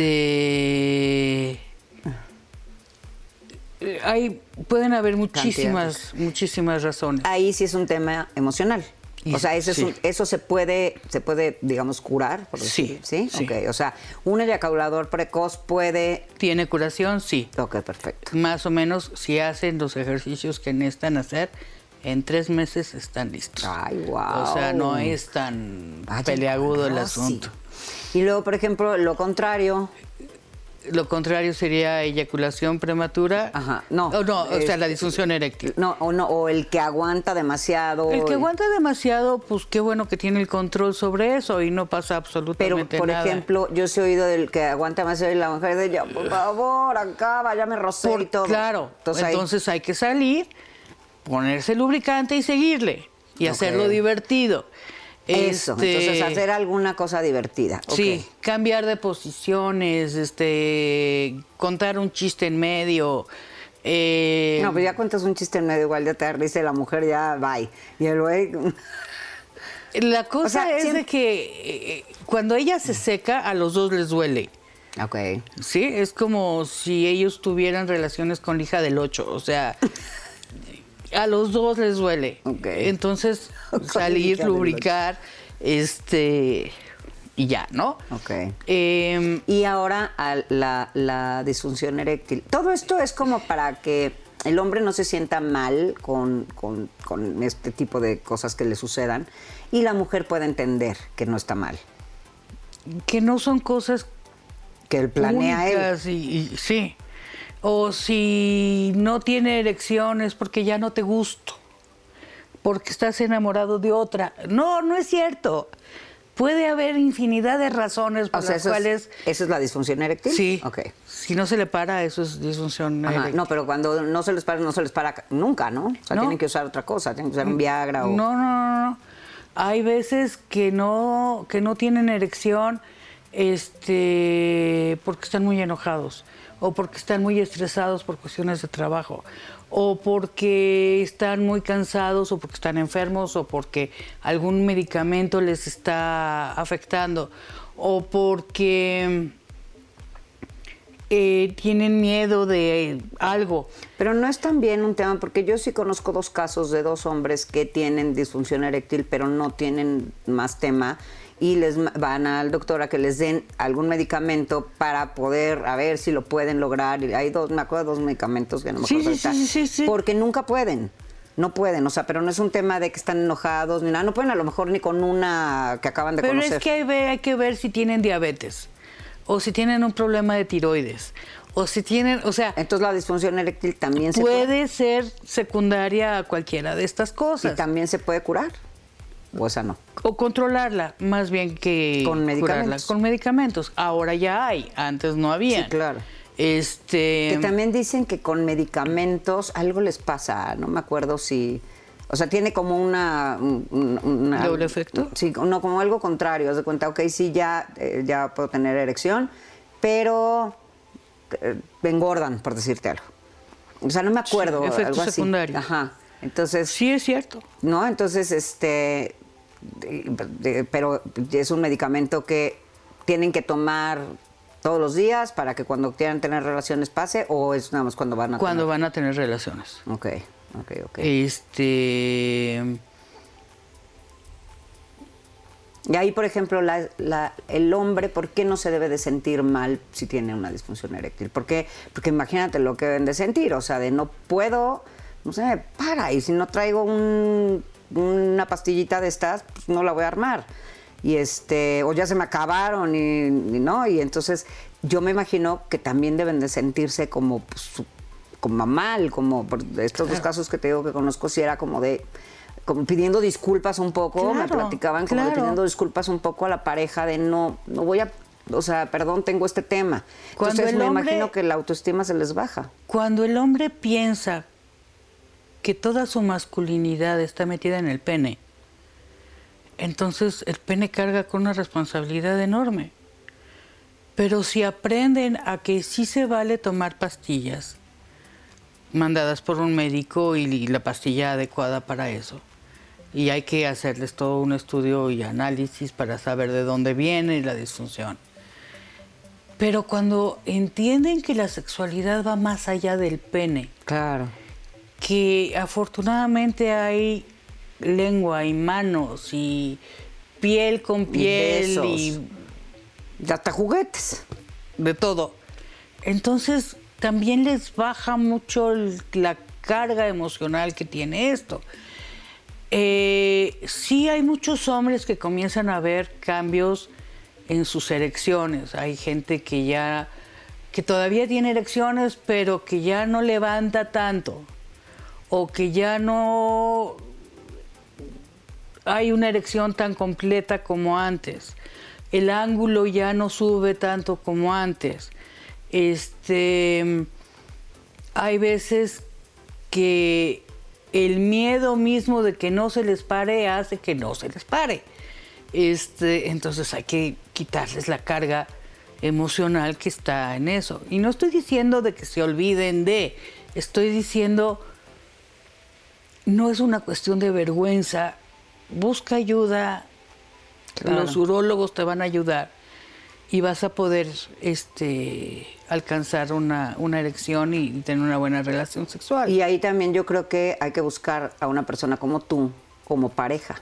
hay, pueden haber muchísimas, muchísimas razones. Ahí sí es un tema emocional. O sea, ese es un- eso se puede, se puede, digamos, curar. Por Sí, ¿Sí? sí. O sea, un eyaculador precoz puede. ¿Tiene curación? Sí. Ok, perfecto. Más o menos, si hacen los ejercicios que necesitan hacer, en tres meses están listos. Ay, guau. O sea, no es tan Vaya peleagudo el asunto. Y luego, por ejemplo, lo contrario. Lo contrario sería eyaculación prematura. Ajá, no, O no, o sea, la disfunción eréctil. No, o no, o el que aguanta demasiado. El que aguanta demasiado, pues qué bueno que tiene el control sobre eso y no pasa absolutamente Pero, por nada. ejemplo, yo sí he oído del que aguanta demasiado y la mujer de ya, por [SIGHS] favor, acaba, ya me rocé y todo. Claro, Entonces, entonces, hay que salir, ponerse lubricante y seguirle y hacerlo divertido. eso. Este, Entonces, hacer alguna cosa divertida. Sí, cambiar de posiciones, este, contar un chiste en medio. eh, No, pues ya cuentas un chiste en medio, igual ya te y la mujer ya, bye. Y el güey, [LAUGHS] La cosa O sea, es siempre- de que eh, cuando ella se seca, a los dos les duele. ok. Sí, es como si ellos tuvieran relaciones con la hija del 8, o sea, [LAUGHS] a los dos les duele. Entonces, [LAUGHS] salir, lubricar, este, y ya, ¿no? Ok. Em, Y ahora a la, la disfunción eréctil. Todo esto es como para que el hombre no se sienta mal con, con- con este tipo de cosas que le sucedan y la mujer pueda entender que no está mal, que no son cosas que él planea él. y- sí. O si no tiene erecciones porque ya no te gusto, porque estás enamorado de otra. No, no es cierto. Puede haber infinidad de razones por O sea, las eso es, cuales ¿eso es la disfunción eréctil? sí. Ok. Si no se le para, eso es disfunción Ajá, eréctil. No, pero cuando no se les para, no se les para nunca, ¿no? O sea, No. tienen que usar otra cosa, tienen que usar un Viagra o... No, no, no, no. Hay veces que no, que no tienen erección este, porque están muy enojados o porque están muy estresados por cuestiones de trabajo o porque están muy cansados o porque están enfermos o porque algún medicamento les está afectando o porque eh, tienen miedo de algo. Pero no es también un tema, porque yo sí conozco dos casos de dos hombres que tienen disfunción eréctil, pero no tienen más tema y les van al doctor a que les den algún medicamento para poder a ver si lo pueden lograr. Y hay dos, me acuerdo dos medicamentos que no me acuerdo sí, ahorita, sí, sí, porque nunca pueden. No pueden, o sea, pero no es un tema de que están enojados ni nada. No pueden a lo mejor ni con una que acaban de Pero conocer. es que hay, que ver si tienen diabetes, o si tienen un problema de tiroides, o si tienen, o sea, Entonces la disfunción eréctil también se puede ser secundaria a cualquiera de estas y cosas. también se puede curar. O esa no. O controlarla, más bien que Con curarla. medicamentos. Con medicamentos. Ahora ya hay, antes no había. Sí, claro. Este. Que también dicen que con medicamentos algo les pasa, no me acuerdo si... O sea, tiene como una... un- un- una- ¿Doble efecto? Sí, no, como algo contrario. Haz de cuenta, ok, sí, ya, eh, ya puedo tener erección, pero eh, me engordan, por decirte algo. O sea, no me acuerdo. Sí, efecto algo así. secundario. Ajá. Entonces, Sí, es cierto. ¿no? Entonces, este, pero es un medicamento que tienen que tomar todos los días para que cuando quieran tener relaciones pase o es nada más cuando van a Cuando tener? van a tener relaciones. Ok, ok, ok. Este. Y ahí, por ejemplo, la- la- el hombre, ¿por qué no se debe de sentir mal si tiene una disfunción eréctil? ¿Por qué? Porque imagínate lo que deben de sentir, o sea, de no puedo, no sé, para, y si no traigo un- una pastillita de estas, pues no la voy a armar. Y este, o ya se me acabaron y, y no, y entonces yo me imagino que también deben de sentirse como, pues, como mal, como por estos dos casos que te digo que conozco, si era como de, como pidiendo disculpas un poco, me platicaban como de pidiendo disculpas un poco a la pareja de no, no voy a, o sea, perdón, tengo este tema. Cuando Entonces el me hombre- imagino que la autoestima se les baja. Cuando el hombre piensa que toda su masculinidad está metida en el pene, entonces el pene carga con una responsabilidad enorme. Pero si aprenden a que sí se vale tomar pastillas mandadas por un médico y la pastilla adecuada para eso, y hay que hacerles todo un estudio y análisis para saber de dónde viene la disfunción. Pero cuando entienden que la sexualidad va más allá del pene, claro, que afortunadamente hay lengua y manos y piel con piel y, y hasta juguetes, de todo. Entonces también les baja mucho la carga emocional que tiene esto. Eh, sí hay muchos hombres que comienzan a ver cambios en sus erecciones. Hay gente que ya, que todavía tiene erecciones, pero que ya no levanta tanto. O que ya no hay una erección tan completa como antes. El ángulo ya no sube tanto como antes. Este, hay veces que el miedo mismo de que no se les pare hace que no se les pare. Este, entonces hay que quitarles la carga emocional que está en eso. Y no estoy diciendo de que se olviden de, estoy diciendo, no es una cuestión de vergüenza, busca ayuda, los urólogos te van a ayudar y vas a poder este, alcanzar una, una erección y tener una buena relación sexual. Y ahí también yo creo que hay que buscar a una persona como tú, como pareja.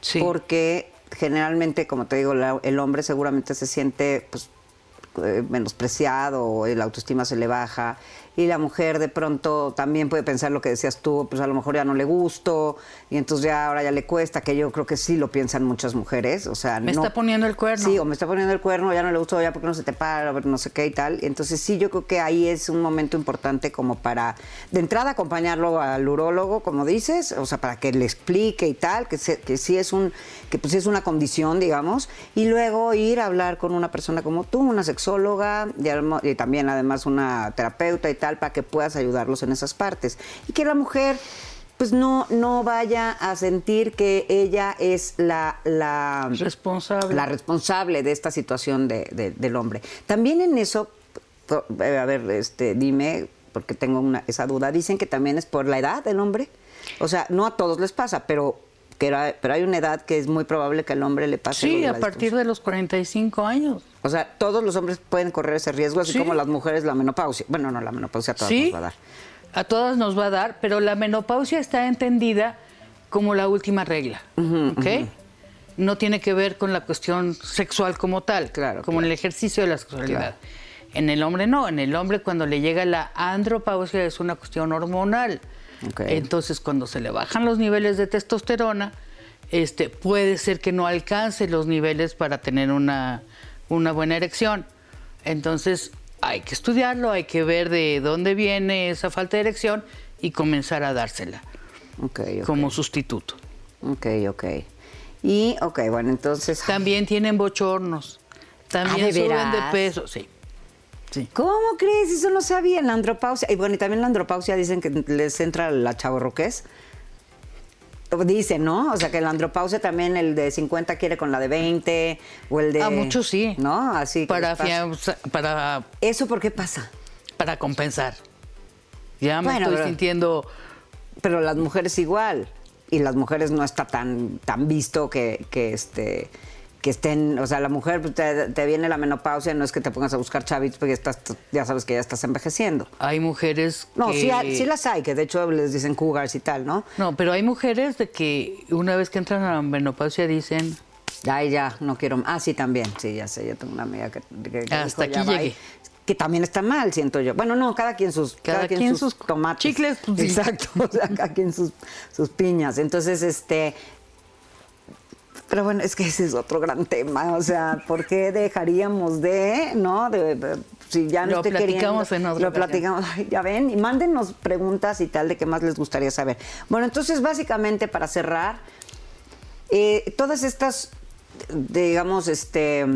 Sí. Porque generalmente, como te digo, el hombre seguramente se siente pues, eh, menospreciado, la autoestima se le baja y la mujer de pronto también puede pensar lo que decías tú, pues a lo mejor ya no le gusto y entonces ya ahora ya le cuesta, que yo creo que sí lo piensan muchas mujeres, o sea, me está poniendo el cuerno. Sí, o me está poniendo el cuerno, ya no le gustó, ya porque no se te para, no sé qué y tal. Entonces sí, yo creo que ahí es un momento importante como para, de entrada, acompañarlo al urólogo, como dices, o sea, para que le explique y tal, que, que sí es un, que pues es una condición, digamos, y luego ir a hablar con una persona como tú, una sexóloga y, y también además una terapeuta y tal, para que puedas ayudarlos en esas partes. Y que la mujer pues no, no vaya a sentir que ella es la, la, responsable. la responsable de esta situación de, del hombre. También en eso, eh, a ver, este, dime, porque tengo una, esa duda, dicen que también es por la edad del hombre. O sea, no a todos les pasa, pero que pero hay una edad que es muy probable que al hombre le pase. Sí, a partir de los 45 años. O sea, todos los hombres pueden correr ese riesgo, así como las mujeres la menopausia. Bueno, no, la menopausia a todas nos va a dar. A todas nos va a dar, pero la menopausia está entendida como la última regla, ¿ok? No tiene que ver con la cuestión sexual como tal, claro, como en el ejercicio de la sexualidad. En el hombre no, en el hombre cuando le llega la andropausia es una cuestión hormonal. Entonces, cuando se le bajan los niveles de testosterona, este, puede ser que no alcance los niveles para tener una, buena erección. Entonces, hay que estudiarlo, hay que ver de dónde viene esa falta de erección y comenzar a dársela como sustituto. Ok, ok. Y, ok, bueno, entonces... También tienen bochornos. También ah, suben de peso, sí. ¿Cómo crees? Eso no sabía, la andropausia. Y bueno, y también la andropausia dicen que les entra la chavorroqués. Dicen, ¿no? O sea, que la andropausia también el de 50 quiere con la de 20 o el de... A muchos sí. ¿No? Así para, para... ¿Eso por qué pasa? Para compensar. Ya me estoy sintiendo... Pero las mujeres igual. Y las mujeres no está tan, tan visto que, que este que estén, o sea, la mujer pues, te, viene la menopausia, no es que te pongas a buscar chavitos porque estás, ya sabes que ya estás envejeciendo. Hay mujeres No, sí, sí, las hay, que de hecho les dicen cougars y tal, ¿no? No, pero hay mujeres de que una vez que entran a la menopausia dicen... Ay, ya, no quiero... Ah, sí, también, sí, ya sé, yo tengo una amiga que... Hasta aquí llegué. que también está mal, siento yo. Bueno, no, cada quien sus, cada, quien, sus, tomates. Chicles, pues, Exacto, [LAUGHS] o sea, cada quien sus, sus piñas. Entonces, este, pero bueno, es que ese es otro gran tema, o sea, ¿por qué dejaríamos de, no? De, si ya no lo platicamos en Lo platicamos, ya ven, y mándenos preguntas y tal de qué más les gustaría saber. Bueno, entonces básicamente para cerrar, eh, todas estas, digamos, este,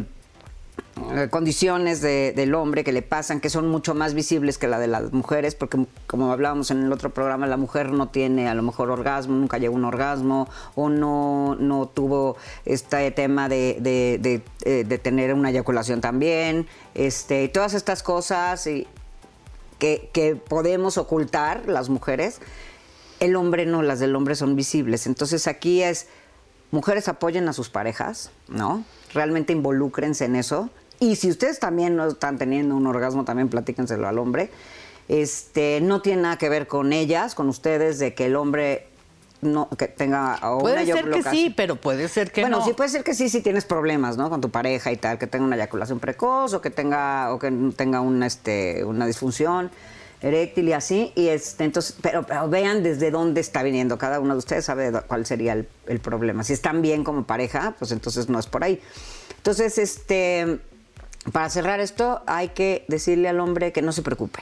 eh, condiciones de- del hombre que le pasan, que son mucho más visibles que la de las mujeres, porque como hablábamos en el otro programa, la mujer no tiene a lo mejor orgasmo, nunca llegó a un orgasmo, o no, no tuvo este tema de, de- de, eh, tener una eyaculación también, este, todas estas cosas y que, que podemos ocultar las mujeres, el hombre no, las del hombre son visibles. Entonces aquí es, mujeres apoyen a sus parejas, ¿no? Realmente involúcrense en eso. Y si ustedes también no están teniendo un orgasmo, también platíquenselo al hombre. Este, no tiene nada que ver con ellas, con ustedes, de que el hombre no que tenga o Puede una ser que sí, pero puede ser que bueno, no. sí puede ser que sí si tienes problemas, ¿no? Con tu pareja y tal, que tenga una eyaculación precoz o que tenga o que tenga una este una disfunción eréctil y así y este entonces pero, pero vean desde dónde está viniendo cada uno de ustedes sabe cuál sería el, el problema. Si están bien como pareja, pues entonces no es por ahí. Entonces, este para cerrar esto hay que decirle al hombre que no se preocupe.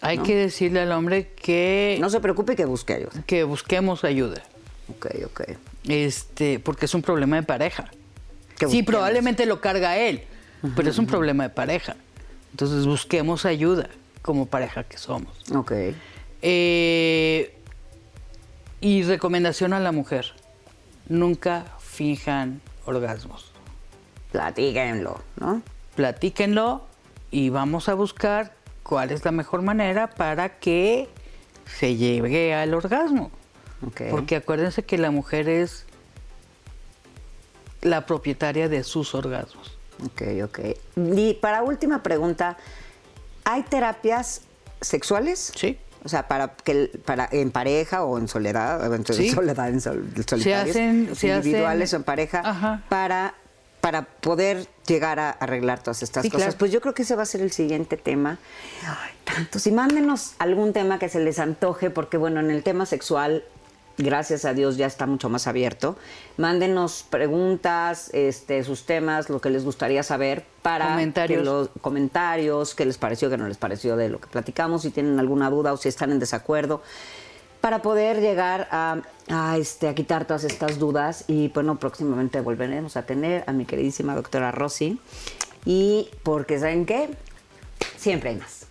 Hay que decirle al hombre que, No se preocupe y que busque ayuda. que busquemos ayuda. Ok, ok. Este, porque es un problema de pareja. Sí, probablemente lo carga él, pero es un problema de pareja. Entonces busquemos ayuda como pareja que somos. Ok. Eh, y recomendación a la mujer, nunca finjan orgasmos. Platíquenlo, ¿no? Platíquenlo y vamos a buscar cuál es la mejor manera para que se llegue al orgasmo. Ok. Porque acuérdense que la mujer es la propietaria de sus orgasmos. Ok, ok. Y para última pregunta, ¿hay terapias sexuales? Sí. O sea, para que para en pareja o en soledad, o en Sí. soledad, en sol- solitarios, hacen- se individuales hacen- o en pareja, Ajá. para para poder llegar a arreglar todas estas Sí, cosas. claro. Pues yo creo que ese va a ser el siguiente tema. Ay, tantos. Y mándenos algún tema que se les antoje, porque bueno, en el tema sexual, gracias a Dios, ya está mucho más abierto. Mándenos preguntas, este, sus temas, lo que les gustaría saber para Comentarios. que los comentarios, qué les pareció, qué no les pareció de lo que platicamos, si tienen alguna duda o si están en desacuerdo para poder llegar a, a, este, a quitar todas estas dudas y bueno, próximamente volveremos a tener a mi queridísima doctora Rosy y porque saben qué, siempre hay más.